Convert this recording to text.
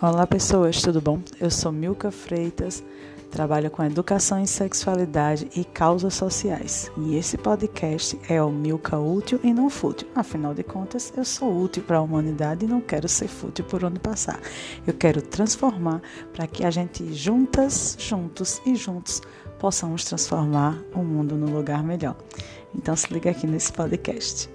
Olá pessoas, tudo bom? Eu sou Milka Freitas, trabalho com educação em sexualidade e causas sociais. E esse podcast é o Milka Útil e não fútil. Afinal de contas, eu sou útil para a humanidade e não quero ser fútil por onde passar. Eu quero transformar para que a gente juntas, juntos e juntos possamos transformar o mundo num lugar melhor. Então se liga aqui nesse podcast.